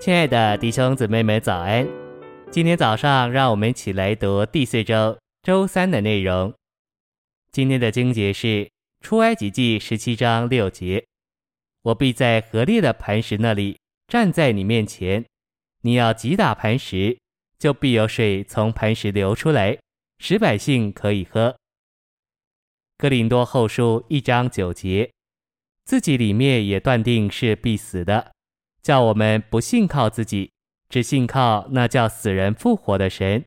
亲爱的弟兄姊妹们，早安！今天早上，让我们一起来读第四周周三的内容。今天的经节是出埃及记十七章六节：“我必在何烈的磐石那里站在你面前，你要击打磐石，就必有水从磐石流出来，使百姓可以喝。”哥林多后书一章九节：“自己里面也断定是必死的。”叫我们不信靠自己，只信靠那叫死人复活的神。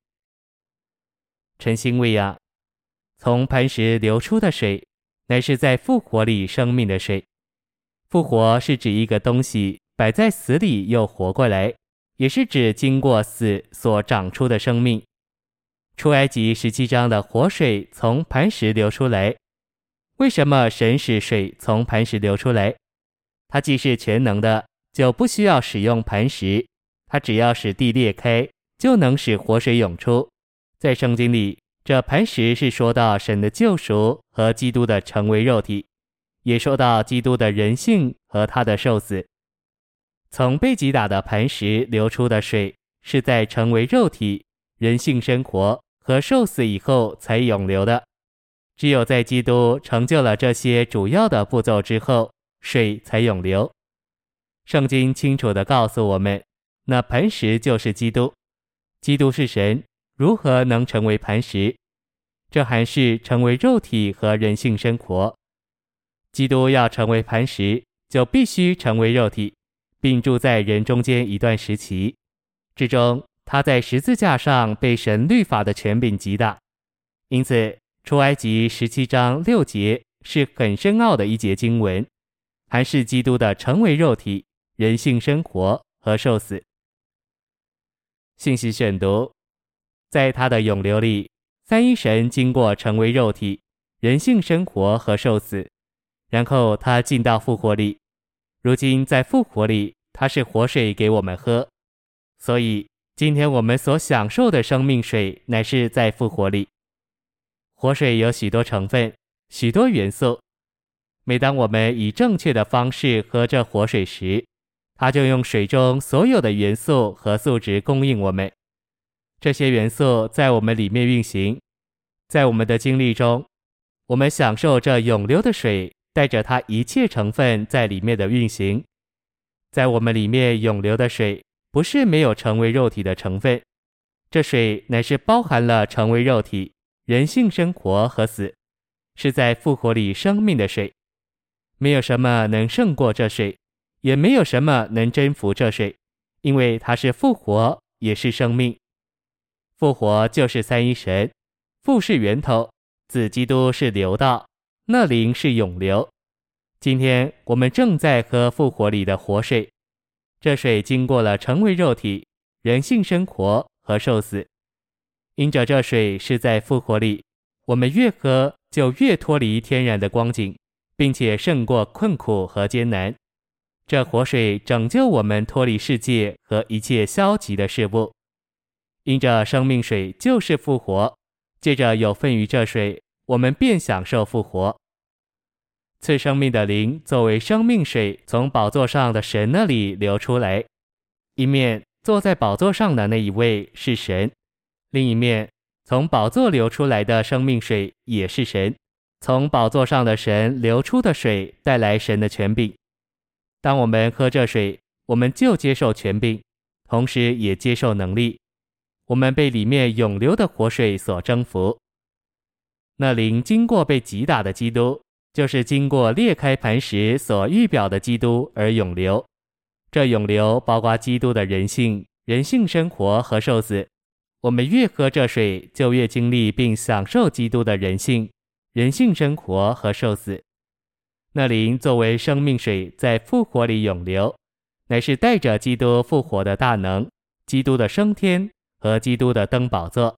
晨星喂养，从磐石流出的水，乃是在复活里生命的水。复活是指一个东西摆在死里又活过来，也是指经过死所长出的生命。出埃及十七章的活水从磐石流出来，为什么神使水从磐石流出来？它既是全能的。就不需要使用磐石，它只要使地裂开，就能使活水涌出。在圣经里，这磐石是说到神的救赎和基督的成为肉体，也说到基督的人性和他的受死。从被击打的磐石流出的水，是在成为肉体、人性生活和受死以后才涌流的。只有在基督成就了这些主要的步骤之后，水才涌流。圣经清楚地告诉我们，那磐石就是基督。基督是神，如何能成为磐石？这还是成为肉体和人性生活。基督要成为磐石，就必须成为肉体，并住在人中间一段时期。之中，他在十字架上被神律法的权柄击打。因此，出埃及十七章六节是很深奥的一节经文，还是基督的成为肉体。人性生活和受死。信息选读，在他的涌流里，三一神经过成为肉体、人性生活和受死，然后他进到复活里。如今在复活里，他是活水给我们喝。所以今天我们所享受的生命水，乃是在复活里。活水有许多成分，许多元素。每当我们以正确的方式喝这活水时，他就用水中所有的元素和素质供应我们，这些元素在我们里面运行，在我们的经历中，我们享受这涌流的水，带着它一切成分在里面的运行。在我们里面涌流的水，不是没有成为肉体的成分，这水乃是包含了成为肉体、人性生活和死，是在复活里生命的水，没有什么能胜过这水。也没有什么能征服这水，因为它是复活，也是生命。复活就是三一神，父是源头，子基督是流道，那灵是涌流。今天我们正在喝复活里的活水，这水经过了成为肉体、人性生活和受死。因着这水是在复活里，我们越喝就越脱离天然的光景，并且胜过困苦和艰难。这活水拯救我们脱离世界和一切消极的事物，因着生命水就是复活，借着有份于这水，我们便享受复活。赐生命的灵作为生命水，从宝座上的神那里流出来。一面坐在宝座上的那一位是神，另一面从宝座流出来的生命水也是神。从宝座上的神流出的水带来神的权柄。当我们喝这水，我们就接受权柄，同时也接受能力。我们被里面涌流的活水所征服。那灵经过被击打的基督，就是经过裂开磐石所预表的基督而涌流。这涌流包括基督的人性、人性生活和受死。我们越喝这水，就越经历并享受基督的人性、人性生活和受死。那灵作为生命水，在复活里涌流，乃是带着基督复活的大能、基督的升天和基督的登宝座，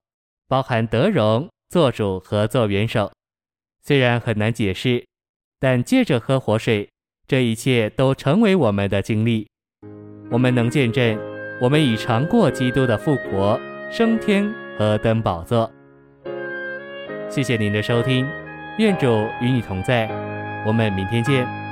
包含德荣、做主和做元首。虽然很难解释，但借着喝活水，这一切都成为我们的经历。我们能见证，我们已尝过基督的复活、升天和登宝座。谢谢您的收听，愿主与你同在。我们明天见。